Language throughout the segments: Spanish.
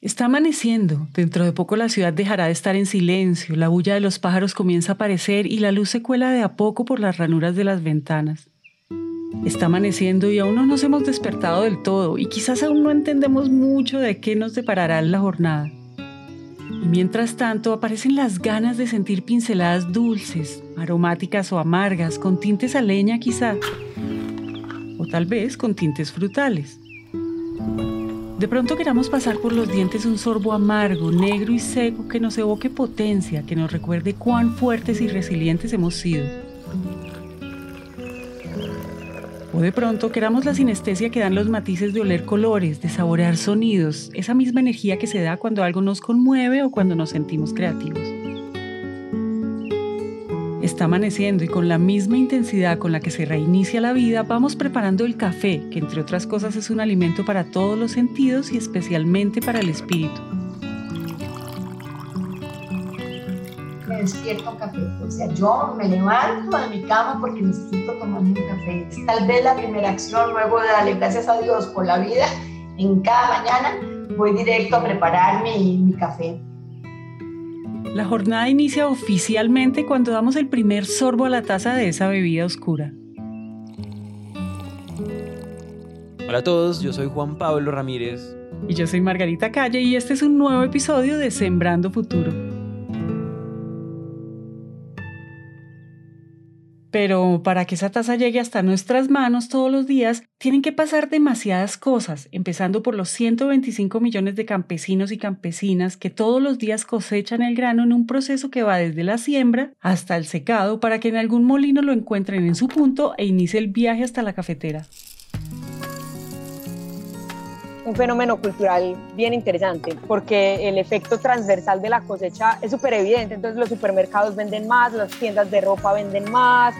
Está amaneciendo, dentro de poco la ciudad dejará de estar en silencio, la bulla de los pájaros comienza a aparecer y la luz se cuela de a poco por las ranuras de las ventanas. Está amaneciendo y aún no nos hemos despertado del todo y quizás aún no entendemos mucho de qué nos deparará la jornada. Y mientras tanto aparecen las ganas de sentir pinceladas dulces, aromáticas o amargas, con tintes a leña quizá, o tal vez con tintes frutales. De pronto queramos pasar por los dientes un sorbo amargo, negro y seco que nos evoque potencia, que nos recuerde cuán fuertes y resilientes hemos sido. O de pronto queramos la sinestesia que dan los matices de oler colores, de saborear sonidos, esa misma energía que se da cuando algo nos conmueve o cuando nos sentimos creativos. Está amaneciendo y con la misma intensidad con la que se reinicia la vida, vamos preparando el café, que entre otras cosas es un alimento para todos los sentidos y especialmente para el espíritu. Me despierto café, o sea, yo me levanto de mi cama porque necesito tomarme un café. Es tal vez la primera acción, luego de darle gracias a Dios por la vida, en cada mañana voy directo a preparar mi café. La jornada inicia oficialmente cuando damos el primer sorbo a la taza de esa bebida oscura. Hola a todos, yo soy Juan Pablo Ramírez. Y yo soy Margarita Calle y este es un nuevo episodio de Sembrando Futuro. Pero para que esa taza llegue hasta nuestras manos todos los días, tienen que pasar demasiadas cosas, empezando por los 125 millones de campesinos y campesinas que todos los días cosechan el grano en un proceso que va desde la siembra hasta el secado para que en algún molino lo encuentren en su punto e inicie el viaje hasta la cafetera. Un fenómeno cultural bien interesante, porque el efecto transversal de la cosecha es súper evidente. Entonces los supermercados venden más, las tiendas de ropa venden más,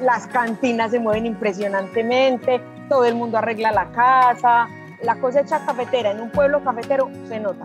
las cantinas se mueven impresionantemente, todo el mundo arregla la casa. La cosecha cafetera en un pueblo cafetero se nota.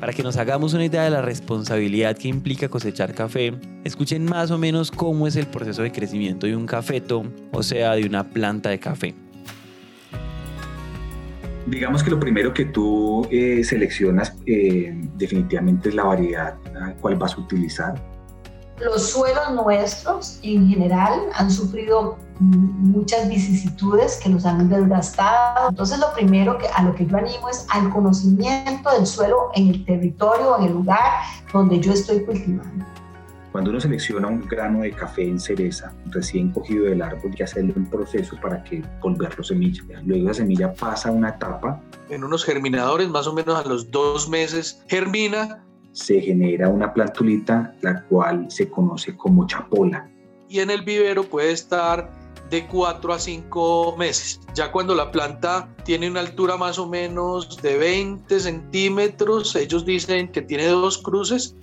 Para que nos hagamos una idea de la responsabilidad que implica cosechar café, escuchen más o menos cómo es el proceso de crecimiento de un cafeto, o sea, de una planta de café digamos que lo primero que tú eh, seleccionas eh, definitivamente es la variedad cuál vas a utilizar. Los suelos nuestros en general han sufrido muchas vicisitudes que los han desgastado. Entonces lo primero que, a lo que yo animo es al conocimiento del suelo en el territorio, en el lugar donde yo estoy cultivando. Cuando uno selecciona un grano de café en cereza recién cogido del árbol, hay que hacerle un proceso para que volverlo semilla. Luego la semilla pasa a una etapa. En unos germinadores, más o menos a los dos meses, germina. Se genera una plantulita, la cual se conoce como chapola. Y en el vivero puede estar de 4 a 5 meses. Ya cuando la planta tiene una altura más o menos de 20 centímetros, ellos dicen que tiene dos cruces,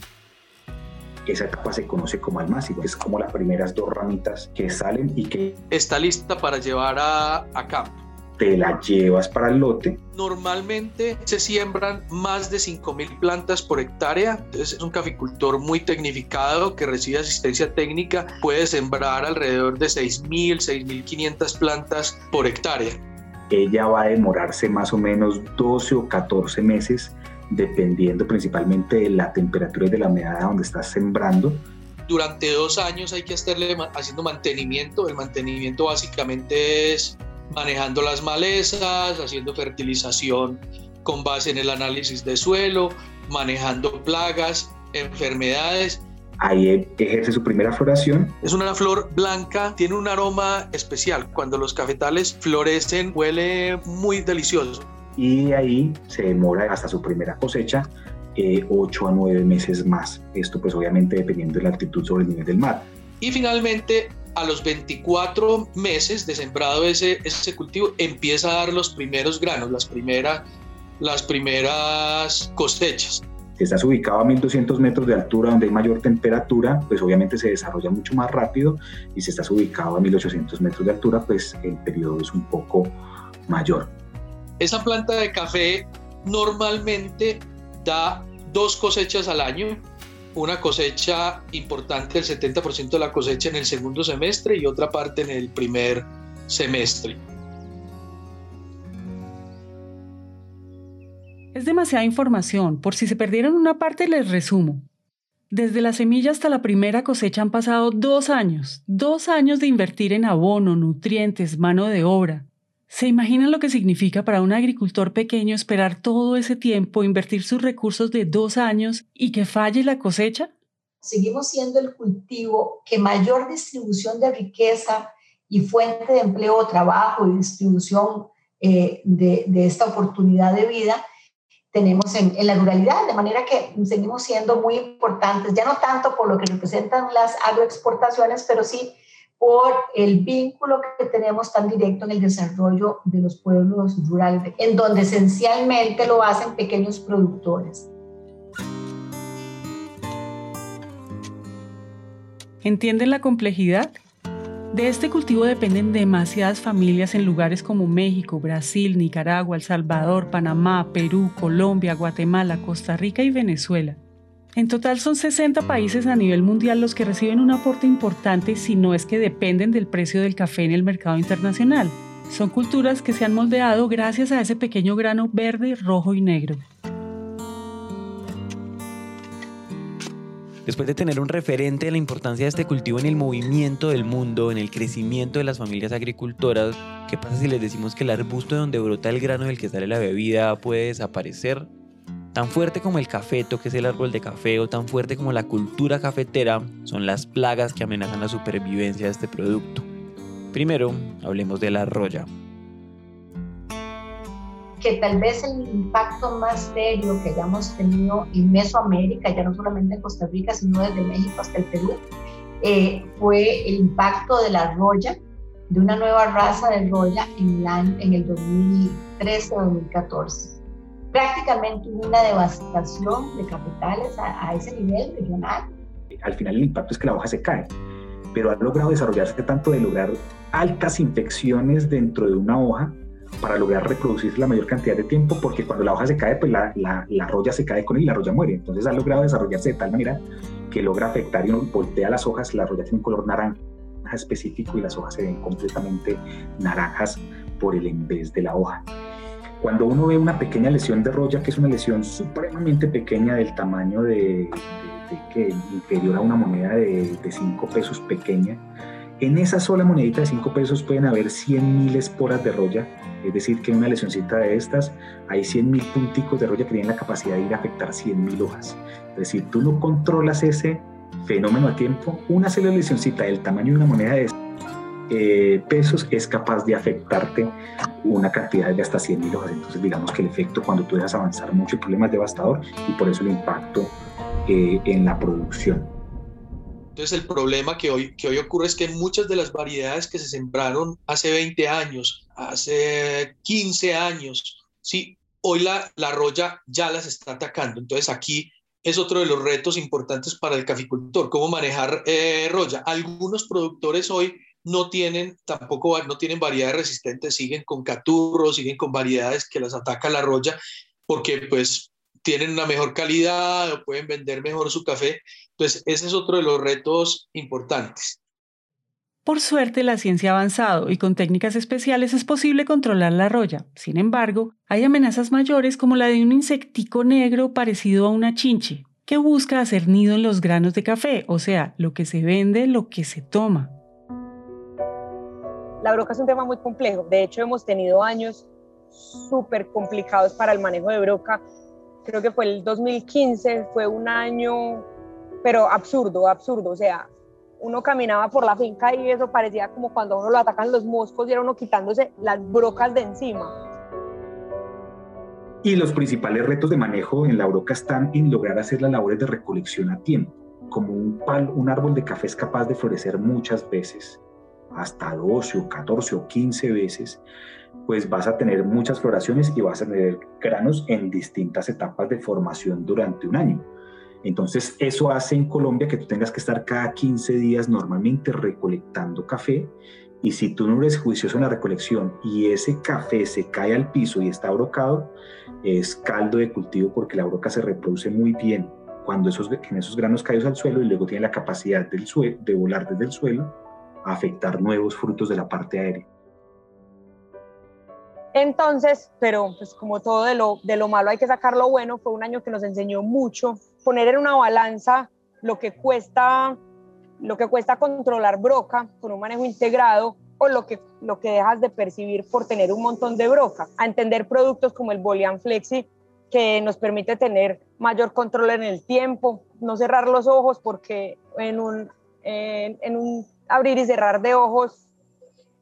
esa etapa se conoce como almácigo, es como las primeras dos ramitas que salen y que... Está lista para llevar a, a campo te la llevas para el lote. Normalmente se siembran más de 5.000 plantas por hectárea, entonces es un caficultor muy tecnificado que recibe asistencia técnica, puede sembrar alrededor de 6.000, 6.500 plantas por hectárea. Ella va a demorarse más o menos 12 o 14 meses dependiendo principalmente de la temperatura y de la humedad donde estás sembrando. Durante dos años hay que estarle haciendo mantenimiento. El mantenimiento básicamente es manejando las malezas, haciendo fertilización con base en el análisis de suelo, manejando plagas, enfermedades. Ahí ejerce su primera floración. Es una flor blanca, tiene un aroma especial. Cuando los cafetales florecen, huele muy delicioso y ahí se demora hasta su primera cosecha eh, 8 a 9 meses más. Esto pues obviamente dependiendo de la altitud sobre el nivel del mar. Y finalmente a los 24 meses de sembrado ese, ese cultivo empieza a dar los primeros granos, las, primera, las primeras cosechas. Si estás ubicado a 1200 metros de altura donde hay mayor temperatura, pues obviamente se desarrolla mucho más rápido y si estás ubicado a 1800 metros de altura, pues el periodo es un poco mayor. Esa planta de café normalmente da dos cosechas al año, una cosecha importante, el 70% de la cosecha en el segundo semestre y otra parte en el primer semestre. Es demasiada información, por si se perdieron una parte les resumo. Desde la semilla hasta la primera cosecha han pasado dos años, dos años de invertir en abono, nutrientes, mano de obra. ¿Se imaginan lo que significa para un agricultor pequeño esperar todo ese tiempo, invertir sus recursos de dos años y que falle la cosecha? Seguimos siendo el cultivo que mayor distribución de riqueza y fuente de empleo, trabajo y distribución eh, de, esta oportunidad de vida tenemos en, en, la ruralidad, de manera que seguimos siendo muy importantes, ya no tanto por lo que representan las agroexportaciones, pero sí por el vínculo que tenemos tan directo en el desarrollo de los pueblos rurales, en donde esencialmente lo hacen pequeños productores. ¿Entienden la complejidad? De este cultivo dependen demasiadas familias en lugares como México, Brasil, Nicaragua, El Salvador, Panamá, Perú, Colombia, Guatemala, Costa Rica y Venezuela. En total son 60 países a nivel mundial los que reciben un aporte importante si no es que dependen del precio del café en el mercado internacional. Son culturas que se han moldeado gracias a ese pequeño grano verde, rojo y negro. Después de tener un referente de la importancia de este cultivo en el movimiento del mundo, en el crecimiento de las familias agricultoras, ¿qué pasa si les decimos que el arbusto donde brota el grano del que sale la bebida puede desaparecer? Tan fuerte como el cafeto, que es el árbol de café, o tan fuerte como la cultura cafetera, son las plagas que amenazan la supervivencia de este producto. Primero, hablemos de la roya que tal vez el impacto más serio que hayamos tenido en Mesoamérica, ya no solamente en Costa Rica, sino desde México hasta el Perú, eh, fue el impacto de la roya, de una nueva raza de roya en, en el 2013-2014. Prácticamente una devastación de capitales a, a ese nivel regional. Al final el impacto es que la hoja se cae, pero ha logrado desarrollarse tanto de lograr altas infecciones dentro de una hoja para lograr reproducirse la mayor cantidad de tiempo, porque cuando la hoja se cae, pues la, la, la roya se cae con él y la roya muere. Entonces ha logrado desarrollarse de tal manera que logra afectar y voltea las hojas, la roya tiene un color naranja específico y las hojas se ven completamente naranjas por el en vez de la hoja. Cuando uno ve una pequeña lesión de roya, que es una lesión supremamente pequeña del tamaño de, que inferior a una moneda de 5 pesos pequeña, en esa sola monedita de 5 pesos pueden haber 100.000 esporas de roya, es decir, que en una lesioncita de estas hay 100.000 punticos de roya que tienen la capacidad de ir a afectar 100.000 hojas. Es decir, tú no controlas ese fenómeno a tiempo, una sola lesioncita del tamaño de una moneda de eh, pesos es capaz de afectarte una cantidad de hasta 100.000 hojas. Entonces, digamos que el efecto cuando tú dejas avanzar mucho, el problema es devastador y por eso el impacto eh, en la producción. Entonces el problema que hoy, que hoy ocurre es que muchas de las variedades que se sembraron hace 20 años, hace 15 años, sí, hoy la, la roya ya las está atacando. Entonces aquí es otro de los retos importantes para el caficultor, cómo manejar eh, roya. Algunos productores hoy no tienen tampoco no tienen variedades resistentes, siguen con caturros, siguen con variedades que las ataca la roya, porque pues tienen una mejor calidad o pueden vender mejor su café. Entonces, ese es otro de los retos importantes. Por suerte, la ciencia ha avanzado y con técnicas especiales es posible controlar la roya. Sin embargo, hay amenazas mayores como la de un insectico negro parecido a una chinche, que busca hacer nido en los granos de café, o sea, lo que se vende, lo que se toma. La broca es un tema muy complejo. De hecho, hemos tenido años súper complicados para el manejo de broca creo que fue el 2015, fue un año, pero absurdo, absurdo, o sea, uno caminaba por la finca y eso parecía como cuando uno lo atacan los moscos y era uno quitándose las brocas de encima. Y los principales retos de manejo en la broca están en lograr hacer las labores de recolección a tiempo. Como un, pal, un árbol de café es capaz de florecer muchas veces, hasta 12 o 14 o 15 veces, pues vas a tener muchas floraciones y vas a tener granos en distintas etapas de formación durante un año. Entonces, eso hace en Colombia que tú tengas que estar cada 15 días normalmente recolectando café. Y si tú no eres juicioso en la recolección y ese café se cae al piso y está brocado, es caldo de cultivo porque la broca se reproduce muy bien cuando esos, en esos granos caen al suelo y luego tiene la capacidad del de volar desde el suelo a afectar nuevos frutos de la parte aérea. Entonces, pero pues como todo de lo, de lo malo hay que sacar lo bueno, fue un año que nos enseñó mucho, poner en una balanza lo que cuesta, lo que cuesta controlar broca con un manejo integrado o lo que, lo que dejas de percibir por tener un montón de broca, a entender productos como el Bolian Flexi que nos permite tener mayor control en el tiempo, no cerrar los ojos porque en un, en un abrir y cerrar de ojos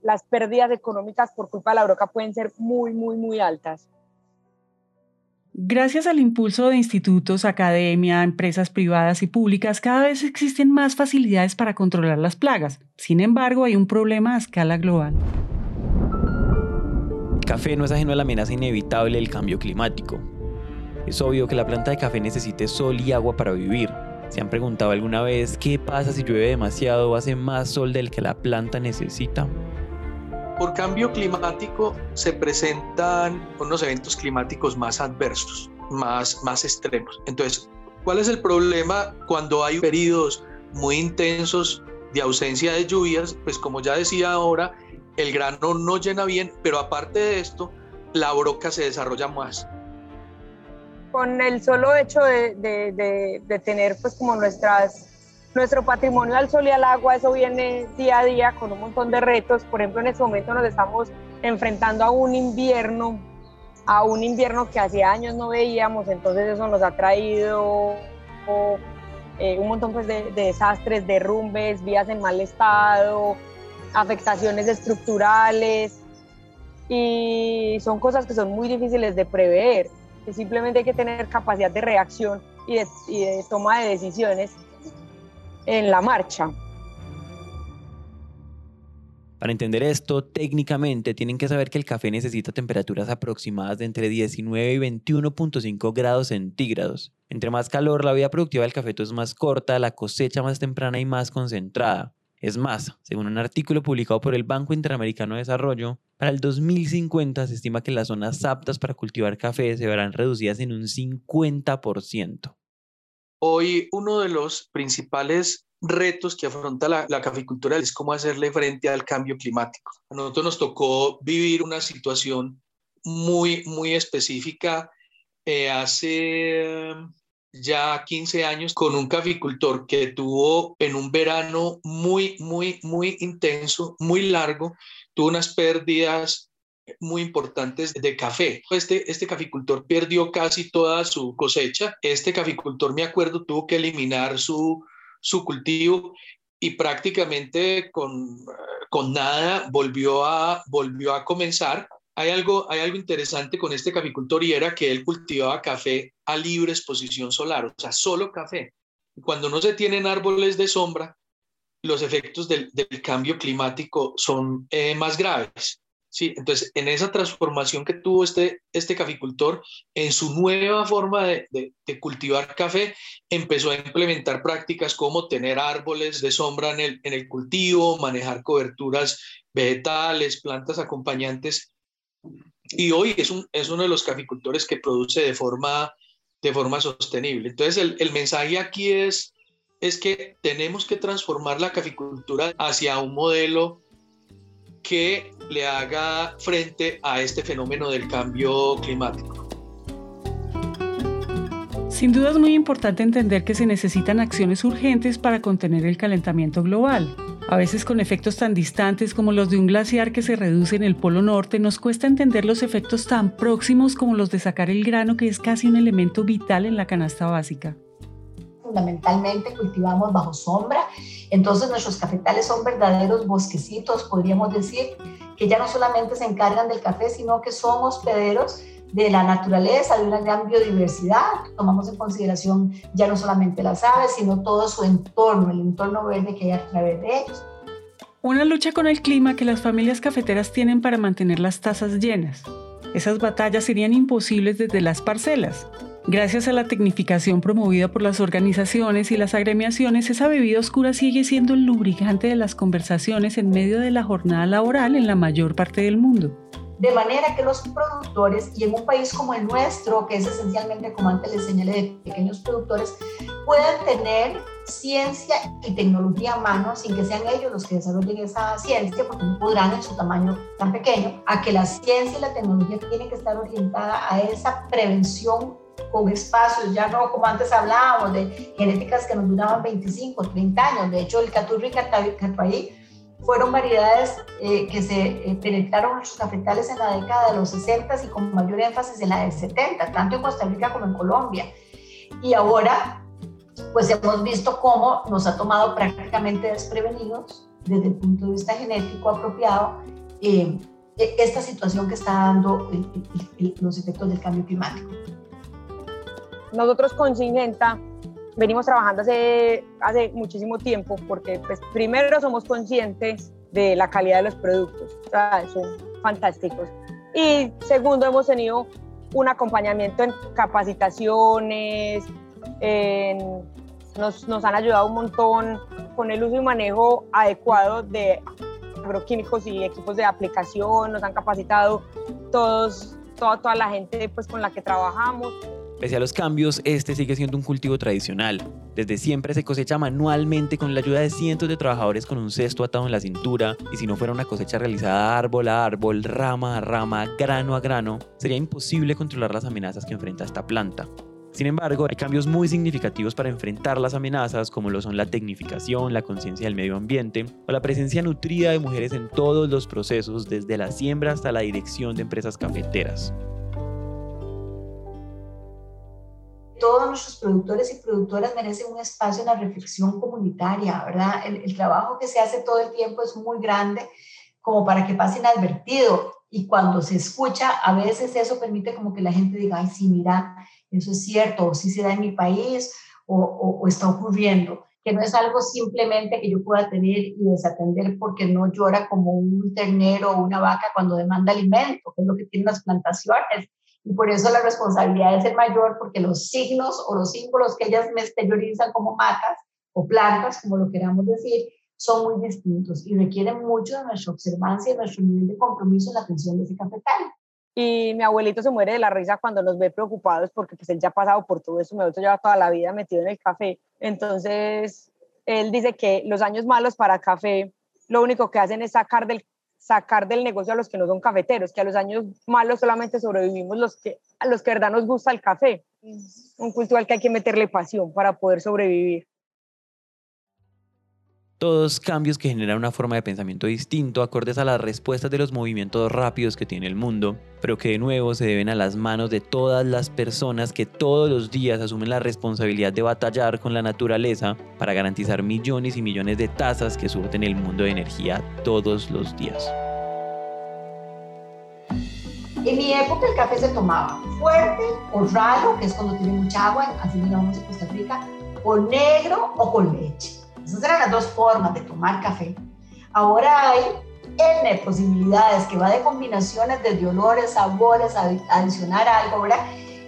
las pérdidas económicas por culpa de la broca pueden ser muy, muy, muy altas. Gracias al impulso de institutos, academia, empresas privadas y públicas, cada vez existen más facilidades para controlar las plagas. Sin embargo, hay un problema a escala global. El café no es ajeno a la amenaza inevitable del cambio climático. Es obvio que la planta de café necesite sol y agua para vivir. ¿Se han preguntado alguna vez qué pasa si llueve demasiado o hace más sol del que la planta necesita? Por cambio climático se presentan unos eventos climáticos más adversos, más, más extremos. Entonces, ¿cuál es el problema cuando hay periodos muy intensos de ausencia de lluvias? Pues como ya decía ahora, el grano no llena bien, pero aparte de esto, la broca se desarrolla más. Con el solo hecho de, tener pues como nuestras nuestro patrimonio al sol y al agua, eso viene día a día con un montón de retos. Por ejemplo, en este momento nos estamos enfrentando a un invierno, a un invierno que hacía años no veíamos, entonces eso nos ha traído eh, un montón pues, de desastres, derrumbes, vías en mal estado, afectaciones estructurales y son cosas que son muy difíciles de prever, que simplemente hay que tener capacidad de reacción y de, toma de decisiones en la marcha. Para entender esto, técnicamente tienen que saber que el café necesita temperaturas aproximadas de entre 19 y 21.5 grados centígrados. Entre más calor, la vida productiva del cafeto es más corta, la cosecha más temprana y más concentrada. Es más, según un artículo publicado por el Banco Interamericano de Desarrollo, para el 2050 se estima que las zonas aptas para cultivar café se verán reducidas en un 50%. Hoy uno de los principales retos que afronta la, caficultura es cómo hacerle frente al cambio climático. A nosotros nos tocó vivir una situación muy, muy específica eh, hace ya 15 años con un caficultor que tuvo en un verano muy, muy, muy intenso, muy largo, tuvo unas pérdidas muy importantes de café. Este, este caficultor perdió casi toda su cosecha. Este caficultor, me acuerdo, tuvo que eliminar su, su cultivo y prácticamente con, con nada volvió a, volvió a comenzar. Hay algo, hay algo interesante con este caficultor y era que él cultivaba café a libre exposición solar, o sea, solo café. Cuando no se tienen árboles de sombra, los efectos del, cambio climático son eh, más graves. Sí, entonces, en esa transformación que tuvo este, este caficultor, en su nueva forma de, de, cultivar café, empezó a implementar prácticas como tener árboles de sombra en el, en el cultivo, manejar coberturas vegetales, plantas acompañantes. Y hoy es, un, es uno de los caficultores que produce de forma, de forma sostenible. Entonces, el, el mensaje aquí es, es que tenemos que transformar la caficultura hacia un modelo que le haga frente a este fenómeno del cambio climático. Sin duda es muy importante entender que se necesitan acciones urgentes para contener el calentamiento global. A veces con efectos tan distantes como los de un glaciar que se reduce en el Polo Norte, nos cuesta entender los efectos tan próximos como los de sacar el grano que es casi un elemento vital en la canasta básica. Fundamentalmente cultivamos bajo sombra, entonces nuestros cafetales son verdaderos bosquecitos, podríamos decir, que ya no solamente se encargan del café, sino que son hospederos de la naturaleza, de una gran biodiversidad. Tomamos en consideración ya no solamente las aves, sino todo su entorno, el entorno verde que hay a través de ellos. Una lucha con el clima que las familias cafeteras tienen para mantener las tazas llenas. Esas batallas serían imposibles desde las parcelas. Gracias a la tecnificación promovida por las organizaciones y las agremiaciones, esa bebida oscura sigue siendo el lubricante de las conversaciones en medio de la jornada laboral en la mayor parte del mundo. De manera que los productores, y en un país como el nuestro, que es esencialmente, como antes les señalé, de pequeños productores, puedan tener ciencia y tecnología a mano sin que sean ellos los que desarrollen esa ciencia, porque no podrán en su tamaño tan pequeño, a que la ciencia y la tecnología tienen que estar orientada a esa prevención con espacios, ya no como antes hablábamos de genéticas que nos duraban 25, 30 años, de hecho el caturri catuahí fueron variedades eh, que se eh, penetraron en los cafetales en la década de los 60 y con mayor énfasis en la del 70, tanto en Costa Rica como en Colombia. Y ahora, pues hemos visto cómo nos ha tomado prácticamente desprevenidos desde el punto de vista genético apropiado eh, e, esta situación que está dando los efectos del cambio climático. Nosotros con Singenta venimos trabajando hace, hace muchísimo tiempo porque pues, primero somos conscientes de la calidad de los productos, son fantásticos. Y segundo, hemos tenido un acompañamiento en capacitaciones, nos, nos, han ayudado un montón con el uso y manejo adecuado de agroquímicos y equipos de aplicación, nos han capacitado todos, toda, toda la gente pues, con la que trabajamos. Pese a los cambios, este sigue siendo un cultivo tradicional. Desde siempre se cosecha manualmente con la ayuda de cientos de trabajadores con un cesto atado en la cintura, y si no fuera una cosecha realizada árbol a árbol, rama a rama, grano a grano, sería imposible controlar las amenazas que enfrenta esta planta. Sin embargo, hay cambios muy significativos para enfrentar las amenazas, como lo son la tecnificación, la conciencia del medio ambiente o la presencia nutrida de mujeres en todos los procesos, desde la siembra hasta la dirección de empresas cafeteras. Todos nuestros productores y productoras merecen un espacio en la reflexión comunitaria, ¿verdad? El, trabajo que se hace todo el tiempo es muy grande como para que pase inadvertido. Y cuando se escucha, a veces eso permite como que la gente diga, ay, sí, mira, eso es cierto, o sí se da en mi país, o, o, está ocurriendo, que no es algo simplemente que yo pueda tener y desatender porque no llora como un ternero o una vaca cuando demanda alimento, que es lo que tienen las plantaciones, y por eso la responsabilidad es el mayor porque los signos o los símbolos que ellas me exteriorizan como matas o plantas, como lo queramos decir, son muy distintos y requieren mucho de nuestra observancia y nuestro nivel de compromiso en la atención de ese cafetal. Y mi abuelito se muere de la risa cuando nos ve preocupados porque pues él ya ha pasado por todo eso, mi abuelito lleva toda la vida metido en el café. Entonces, él dice que los años malos para café lo único que hacen es sacar del sacar del negocio a los que no son cafeteros, que a los años malos solamente sobrevivimos los que, a los que de verdad nos gusta el café. Un cultivo al que hay que meterle pasión para poder sobrevivir. Todos cambios que generan una forma de pensamiento distinto, acordes a las respuestas de los movimientos rápidos que tiene el mundo, pero que de nuevo se deben a las manos de todas las personas que todos los días asumen la responsabilidad de batallar con la naturaleza para garantizar millones y millones de tazas que surten el mundo de energía todos los días. En mi época el café se tomaba fuerte o raro, que es cuando tiene mucha agua, así miramos en Costa Rica, o negro o con leche. Esas eran las dos formas de tomar café. Ahora hay N posibilidades que va de combinaciones de olores, sabores, adicionar algo, ¿verdad?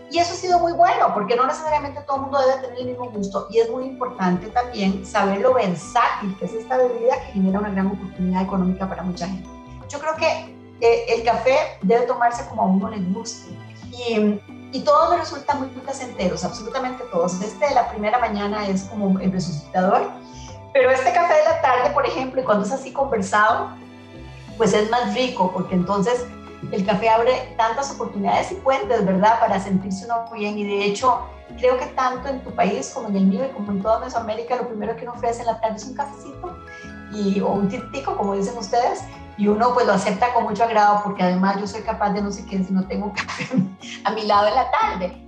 Y eso ha sido muy bueno, porque no necesariamente todo el mundo debe tener el mismo gusto. Y es muy importante también saber lo versátil que es esta bebida que genera una gran oportunidad económica para mucha gente. Yo creo que eh, el café debe tomarse como a uno le guste. Y, y todos me resultan muy placenteros, absolutamente todos. Este de la primera mañana es como el resucitador pero este café de la tarde, por ejemplo, y cuando es así conversado, pues es más rico, porque entonces el café abre tantas oportunidades y puentes, ¿verdad?, para sentirse uno bien. Y de hecho, creo que tanto en tu país como en el mío y como en toda Mesoamérica, lo primero que uno ofrece en la tarde es un cafecito y, o un titico, como dicen ustedes, y uno pues lo acepta con mucho agrado porque además yo soy capaz de no sé qué si no tengo café a mi lado en la tarde.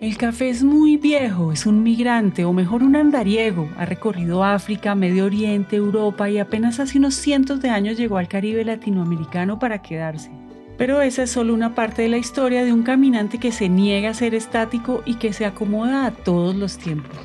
El café es muy viejo, es un migrante o mejor un andariego. Ha recorrido África, Medio Oriente, Europa y apenas hace unos cientos de años llegó al Caribe latinoamericano para quedarse. Pero esa es solo una parte de la historia de un caminante que se niega a ser estático y que se acomoda a todos los tiempos.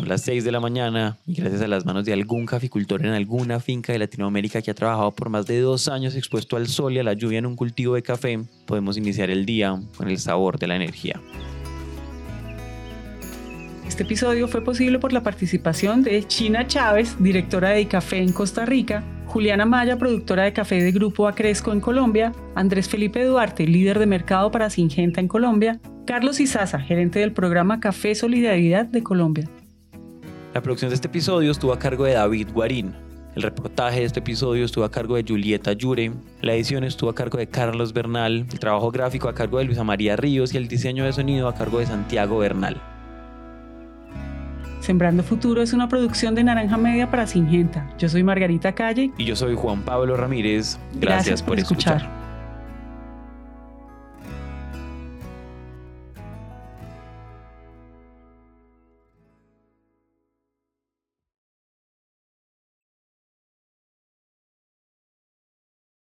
Son las 6 de la mañana y gracias a las manos de algún caficultor en alguna finca de Latinoamérica que ha trabajado por más de dos años expuesto al sol y a la lluvia en un cultivo de café, podemos iniciar el día con el sabor de la energía. Este episodio fue posible por la participación de China Chávez, directora de Café en Costa Rica, Juliana Maya, productora de café de Grupo Acresco en Colombia, Andrés Felipe Duarte, líder de mercado para Singenta en Colombia, Carlos Izaza, gerente del programa Café Solidaridad de Colombia. La producción de este episodio estuvo a cargo de David Guarín. El reportaje de este episodio estuvo a cargo de Julieta Yure, la edición estuvo a cargo de Carlos Bernal, el trabajo gráfico a cargo de Luisa María Ríos y el diseño de sonido a cargo de Santiago Bernal. Sembrando Futuro es una producción de Naranja Media para Singenta. Yo soy Margarita Calle. Y yo soy Juan Pablo Ramírez. Gracias, por, escuchar.